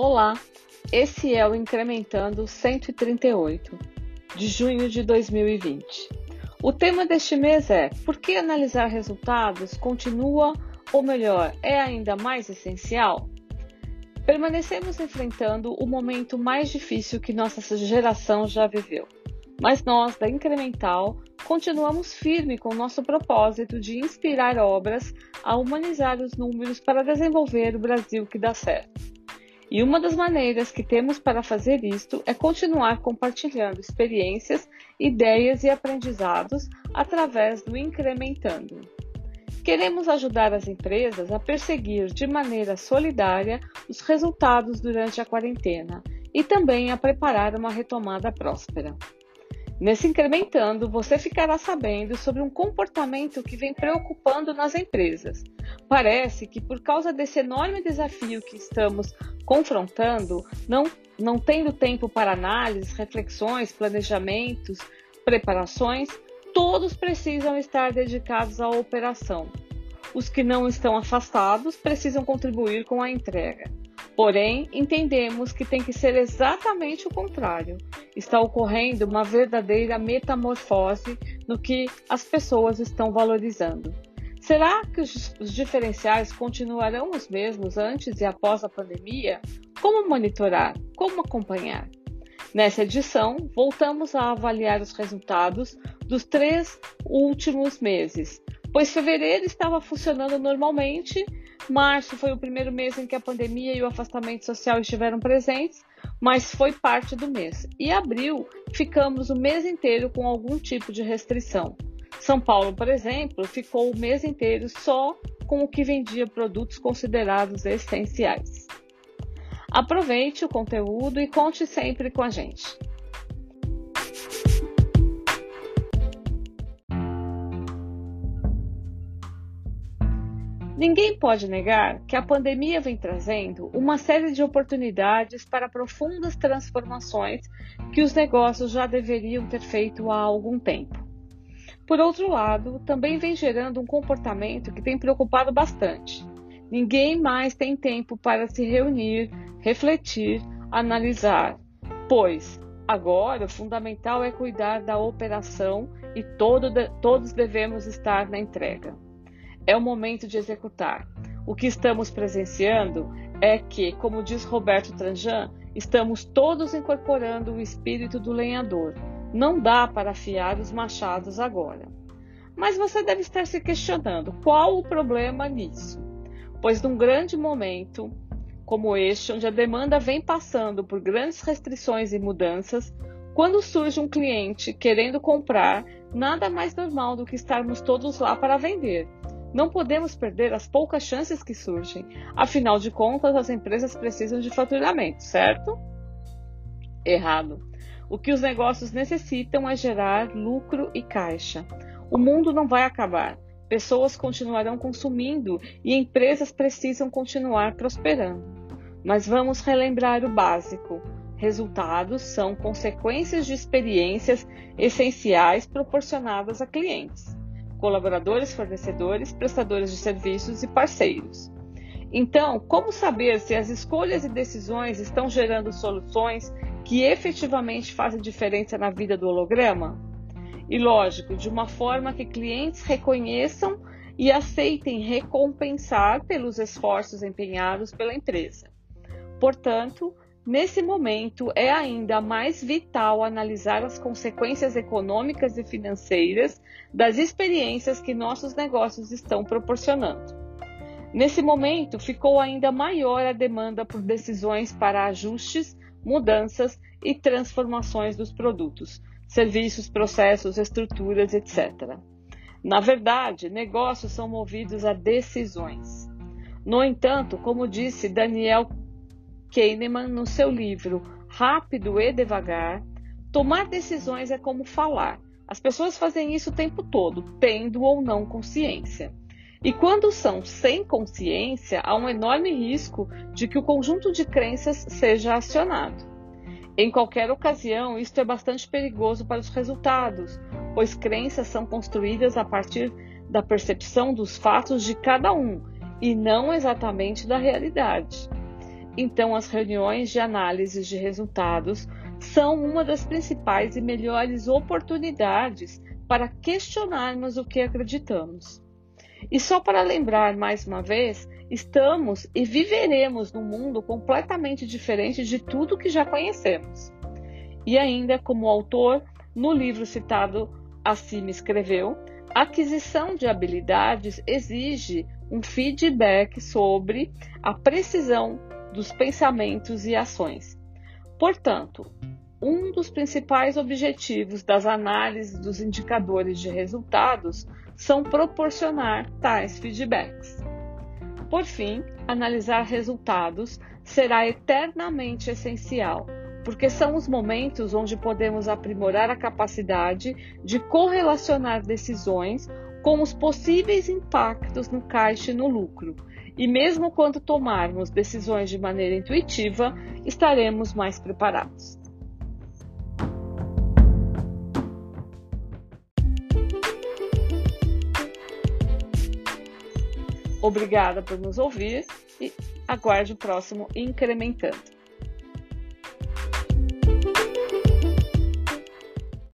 Olá, esse é o Incrementando 138, de junho de 2020. O tema deste mês é Por que analisar resultados continua, ou melhor, é ainda mais essencial? Permanecemos enfrentando o momento mais difícil que nossa geração já viveu. Mas nós, da Incremental, continuamos firme com nosso propósito de inspirar obras a humanizar os números para desenvolver o Brasil que dá certo. E uma das maneiras que temos para fazer isto é continuar compartilhando experiências, ideias e aprendizados através do Incrementando. Queremos ajudar as empresas a perseguir de maneira solidária os resultados durante a quarentena e também a preparar uma retomada próspera. Nesse incrementando, você ficará sabendo sobre um comportamento que vem preocupando nas empresas. Parece que por causa desse enorme desafio que estamos confrontando, não, não tendo tempo para análises, reflexões, planejamentos, preparações, todos precisam estar dedicados à operação. Os que não estão afastados precisam contribuir com a entrega. Porém, entendemos que tem que ser exatamente o contrário. Está ocorrendo uma verdadeira metamorfose no que as pessoas estão valorizando. Será que os, diferenciais continuarão os mesmos antes e após a pandemia? Como monitorar? Como acompanhar? Nessa edição, voltamos a avaliar os resultados dos três últimos meses, pois fevereiro estava funcionando normalmente Março foi o primeiro mês em que a pandemia e o afastamento social estiveram presentes, mas foi parte do mês. E abril, ficamos o mês inteiro com algum tipo de restrição. São Paulo, por exemplo, ficou o mês inteiro só com o que vendia produtos considerados essenciais. Aproveite o conteúdo e conte sempre com a gente. Ninguém pode negar que a pandemia vem trazendo uma série de oportunidades para profundas transformações que os negócios já deveriam ter feito há algum tempo. Por outro lado, também vem gerando um comportamento que tem preocupado bastante. Ninguém mais tem tempo para se reunir, refletir, analisar, pois agora o fundamental é cuidar da operação e todo, todos devemos estar na entrega é o momento de executar. O que estamos presenciando é que, como diz Roberto Tranjan, estamos todos incorporando o espírito do lenhador. Não dá para afiar os machados agora. Mas você deve estar se questionando qual o problema nisso? Pois num grande momento como este, onde a demanda vem passando por grandes restrições e mudanças, quando surge um cliente querendo comprar, nada mais normal do que estarmos todos lá para vender não podemos perder as poucas chances que surgem. Afinal de contas, as empresas precisam de faturamento, certo? Errado. O que os negócios necessitam é gerar lucro e caixa. O mundo não vai acabar. Pessoas continuarão consumindo e empresas precisam continuar prosperando. Mas vamos relembrar o básico. Resultados são consequências de experiências essenciais proporcionadas a clientes colaboradores, fornecedores, prestadores de serviços e parceiros. Então, como saber se as escolhas e decisões estão gerando soluções que efetivamente fazem diferença na vida do holograma? E lógico, de uma forma que clientes reconheçam e aceitem recompensar pelos esforços empenhados pela empresa. Portanto, Nesse momento, é ainda mais vital analisar as consequências econômicas e financeiras das experiências que nossos negócios estão proporcionando. Nesse momento, ficou ainda maior a demanda por decisões para ajustes, mudanças e transformações dos produtos, serviços, processos, estruturas, etc. Na verdade, negócios são movidos a decisões. No entanto, como disse Daniel Kahneman no seu livro Rápido e Devagar, tomar decisões é como falar. As pessoas fazem isso o tempo todo, tendo ou não consciência. E quando são sem consciência, há um enorme risco de que o conjunto de crenças seja acionado. Em qualquer ocasião, isto é bastante perigoso para os resultados, pois crenças são construídas a partir da percepção dos fatos de cada um e não exatamente da realidade. Então, as reuniões de análise de resultados são uma das principais e melhores oportunidades para questionarmos o que acreditamos. E só para lembrar mais uma vez, estamos e viveremos num mundo completamente diferente de tudo que já conhecemos. E ainda, como autor, no livro citado acima escreveu, a aquisição de habilidades exige um feedback sobre a precisão dos pensamentos e ações. Portanto, um dos principais objetivos das análises dos indicadores de resultados são proporcionar tais feedbacks. Por fim, analisar resultados será eternamente essencial, porque são os momentos onde podemos aprimorar a capacidade de correlacionar decisões com os possíveis impactos no caixa e no lucro. E mesmo quando tomarmos decisões de maneira intuitiva, estaremos mais preparados. Obrigada por nos ouvir e aguarde o próximo Incrementando.